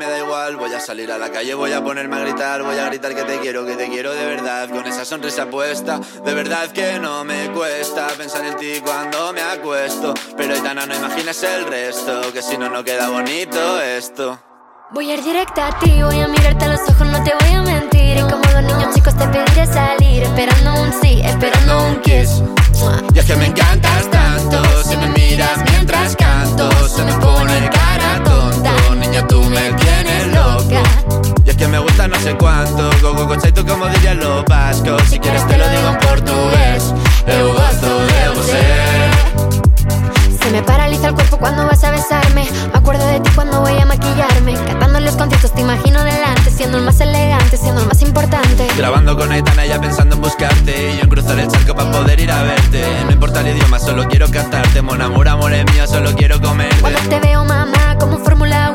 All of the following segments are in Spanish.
Me da igual. Voy a salir a la calle, voy a ponerme a gritar. Voy a gritar que te quiero, que te quiero de verdad. Con esa sonrisa puesta, de verdad que no me cuesta pensar en ti cuando me acuesto. Pero Aitana, no imagines el resto, que si no, no queda bonito esto. Voy a ir directa a ti, voy a mirarte a los ojos, no te voy a mentir. Y como dos niños chicos te pediré salir, esperando un sí, esperando un kiss. Y es que me encantas tanto, si me miras mientras canto, se me pone cara tonta. Niña, tú me tienes loca. Y es que me gusta no sé cuánto, go go go tú como dirían los vascos. Si quieres te lo digo en portugués, eu gosto de você. Se me paraliza el cuerpo cuando vas a besarme. Me acuerdo de ti cuando voy a maquillarme. Cantando los conciertos te imagino delante, siendo el más elegante, siendo el más importante. Grabando con Aitana ya pensando en buscarte Y yo en cruzar el charco para poder ir a verte No importa el idioma, solo quiero cantarte Mon amor, amor es mío, solo quiero comerte Cuando te veo, mamá, como Fórmula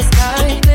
the sky.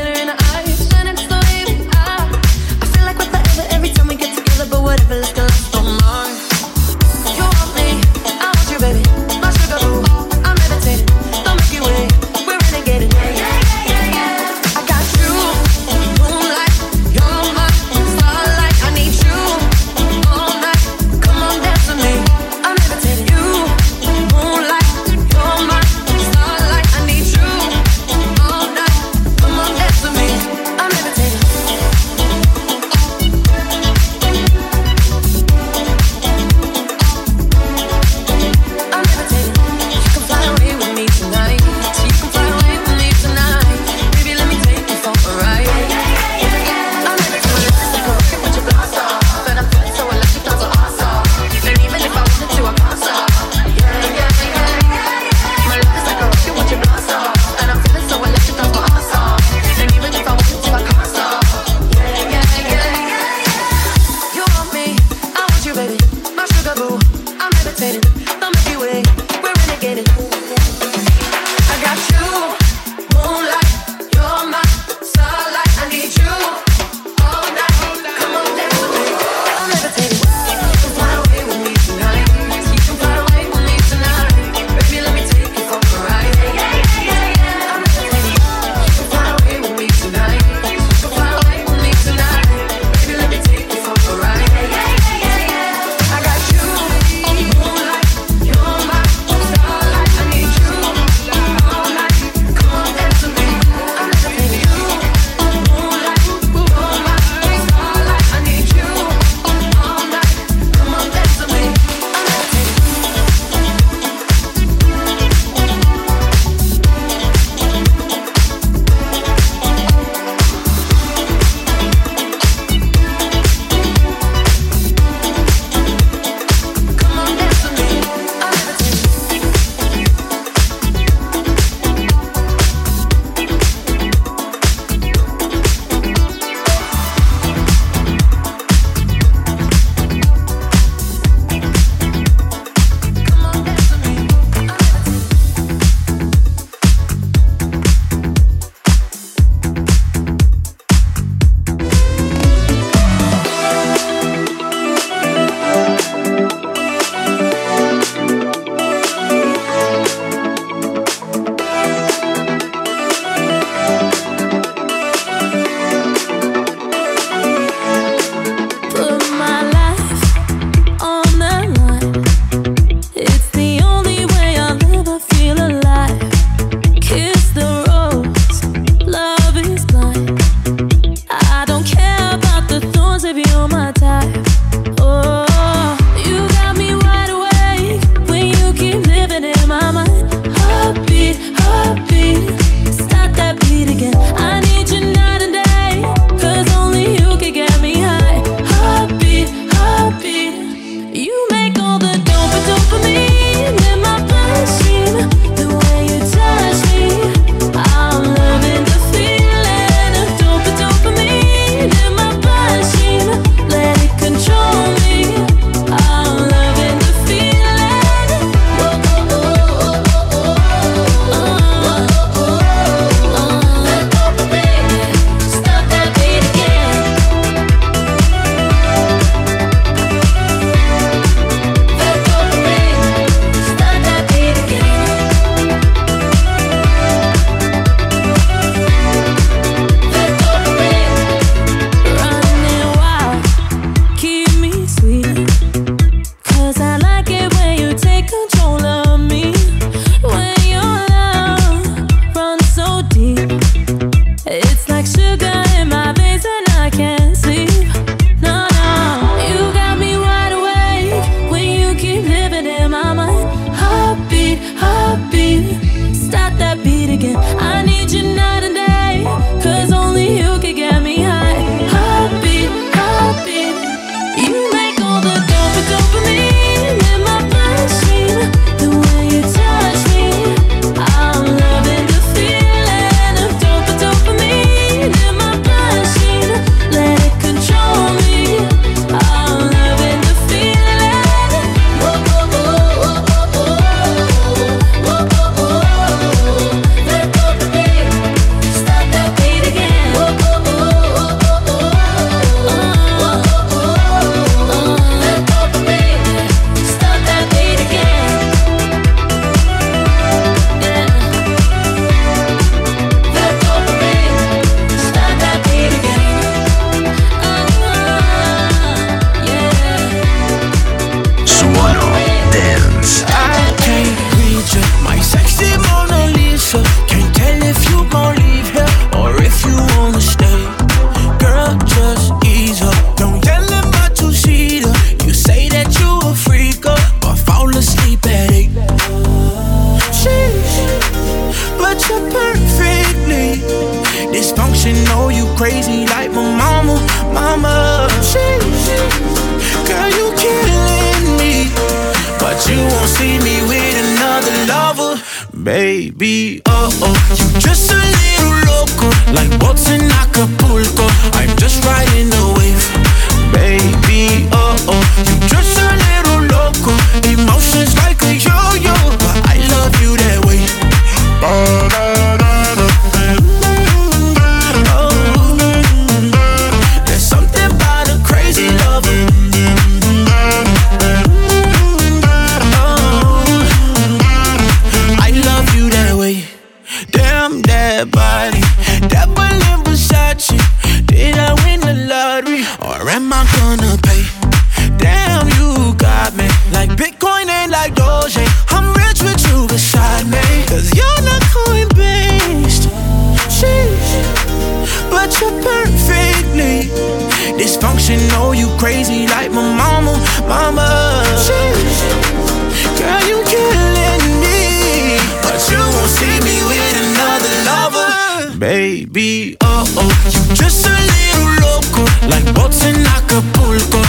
see me with another lover, baby. Oh oh, you're just a little loco, like boats in Acapulco. I'm just riding the wave, baby. Oh oh, you're just a little loco, emotions like a yo-yo, but I love you that way. Oh, my mama, mama. Girl, you killing me, but you won't see me with another lover, baby. Oh oh, you just a little loco, like boats in Acapulco.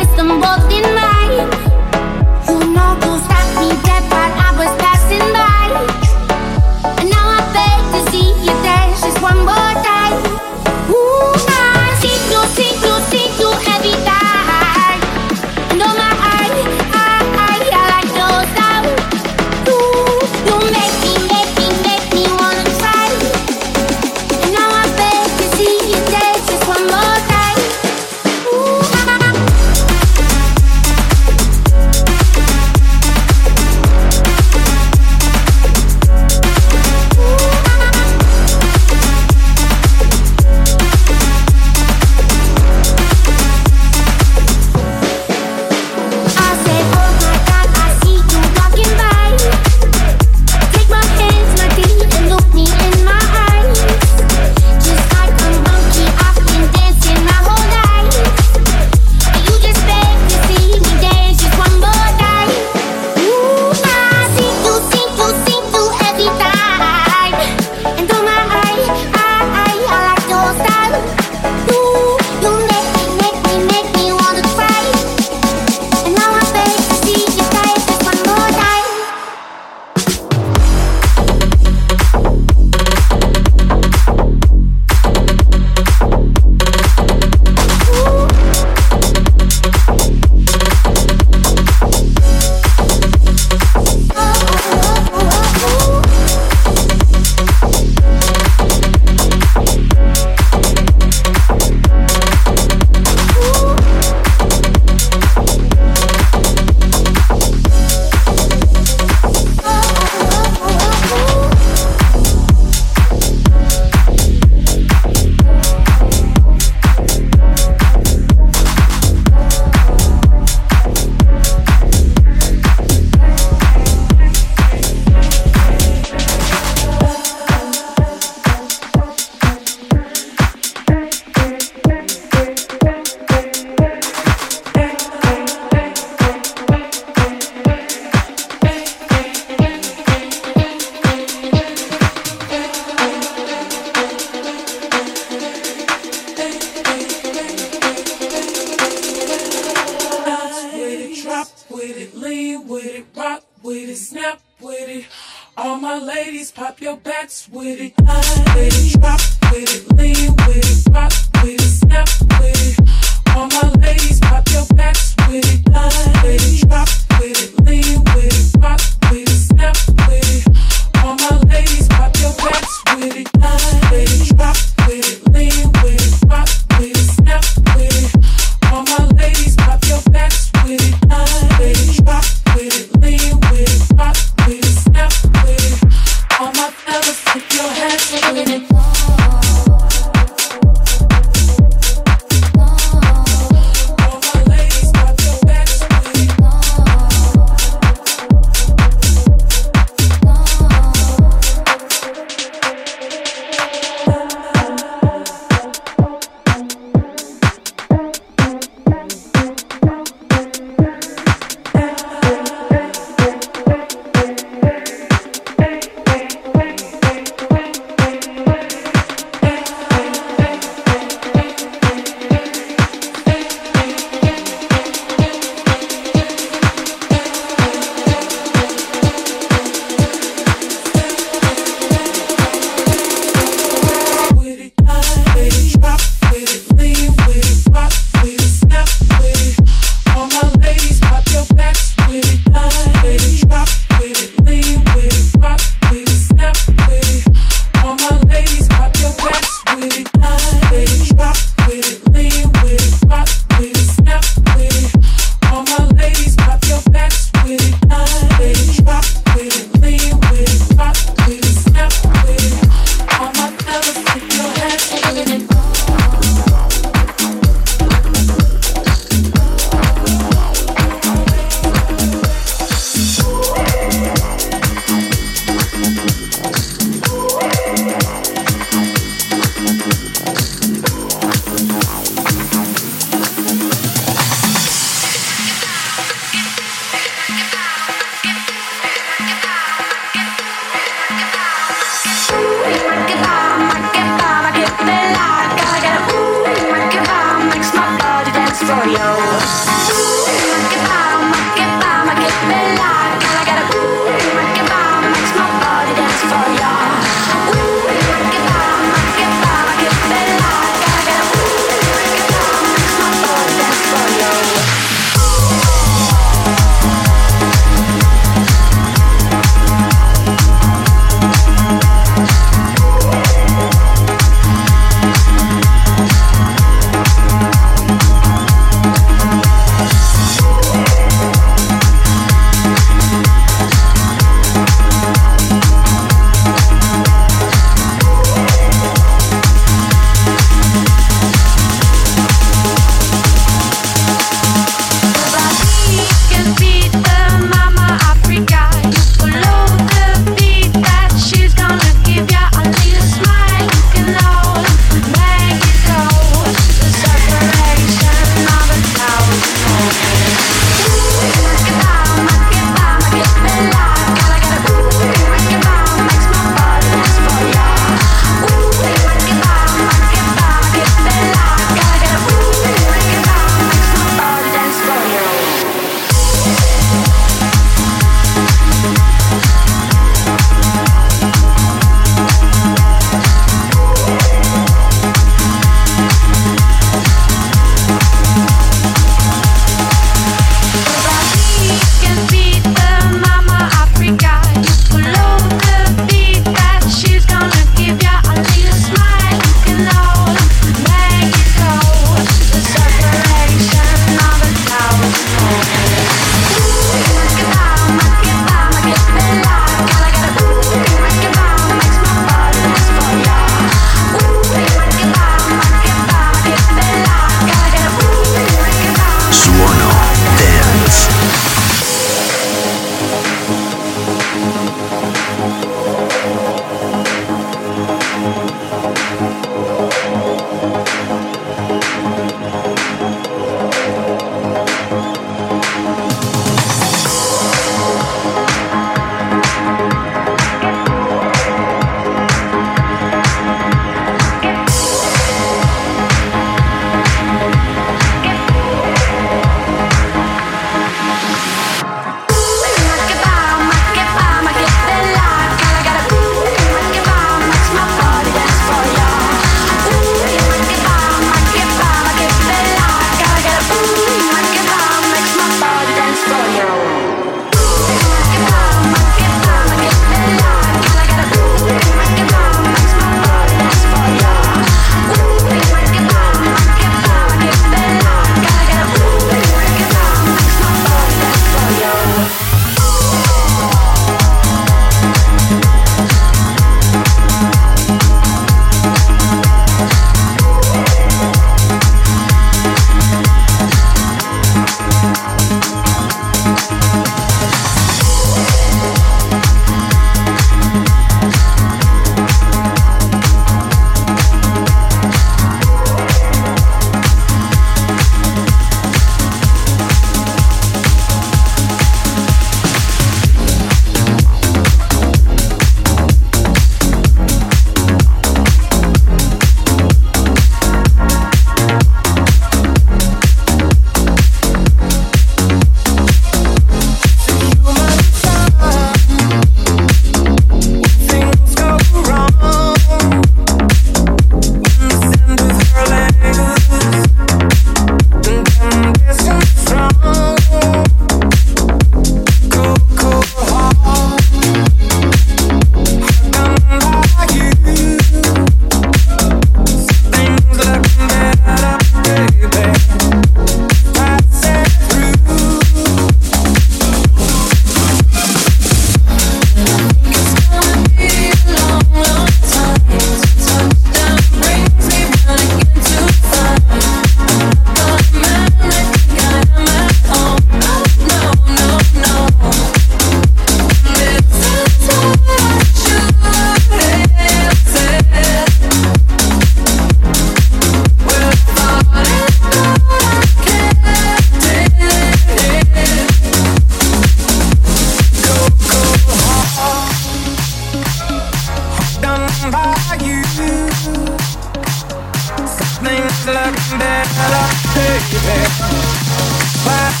Mandela, take it back.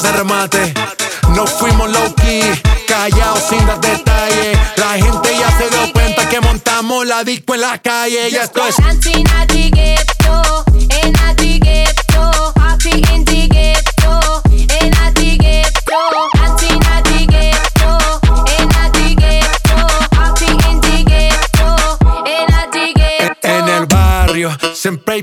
ese remate. Nos fuimos low key, callados sin dar detalles. La gente ya se dio cuenta que montamos la disco en la calle. Ya es. En el barrio siempre hay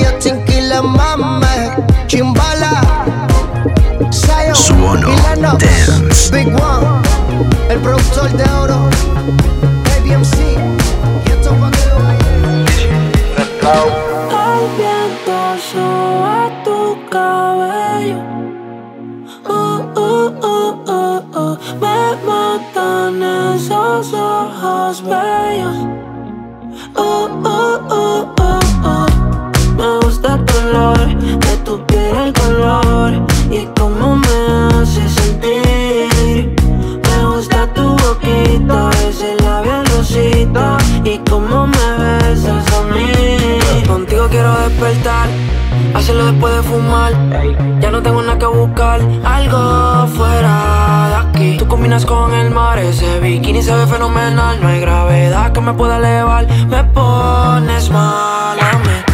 ella chinquila mame, chimbala. Sayo, Suono, Milano, Dance. Big One, el productor de oro, ABMC, y esto pa' que lo El viento sube tu cabello. Uh, uh, uh, uh, uh. Me matan esos ojos bellos. Uh, uh. de tu piel el color y cómo me hace sentir. Me gusta tu boquita, ese labial rosita y cómo me besas a mí. Contigo quiero despertar. Hacerlo después de fumar. Ya no tengo nada que buscar. Algo fuera de aquí. Tú combinas con el mar. Ese bikini se ve fenomenal. No hay gravedad que me pueda elevar. Me pones mal a mí.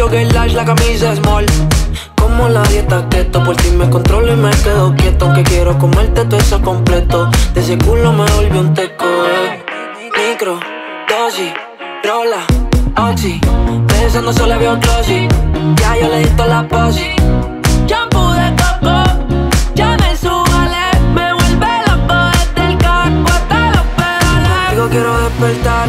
jogger large, la camisa small Como la dieta keto, por ti me controlo y me quedo quieto. Aunque quiero comerte todo eso completo. De ese culo me volvió un teco. Eh. Micro, dosis, rola, oxi. De eso no solo veo glossy Ya yo le di toda la posi. Shampoo de coco, ya me subale. Me vuelve loco desde el carro hasta los pedales. Digo quiero despertar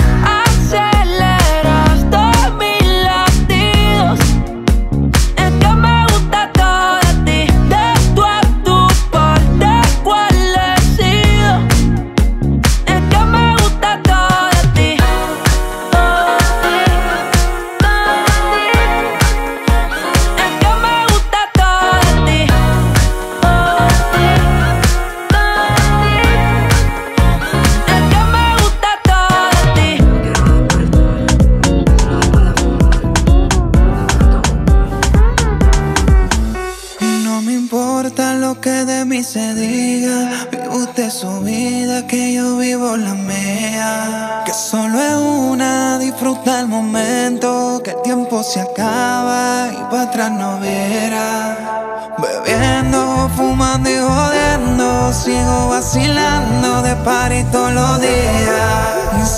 Bebiendo, fumando y jodiendo, sigo vacilando de par todos los días.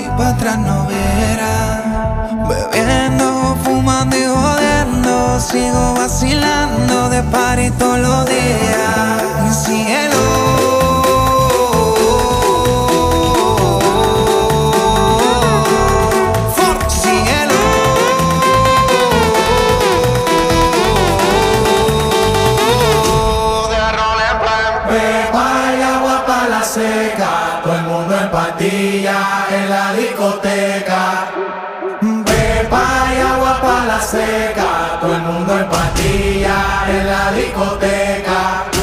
y para atrás no viera. Bebiendo, fumando y jodiendo, sigo vacilando de par y todos los días. Mi cielo. seca, todo el mundo en patilla en la discoteca.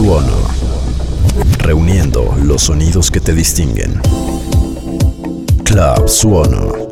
Club Suono. Reuniendo los sonidos que te distinguen. Club Suono.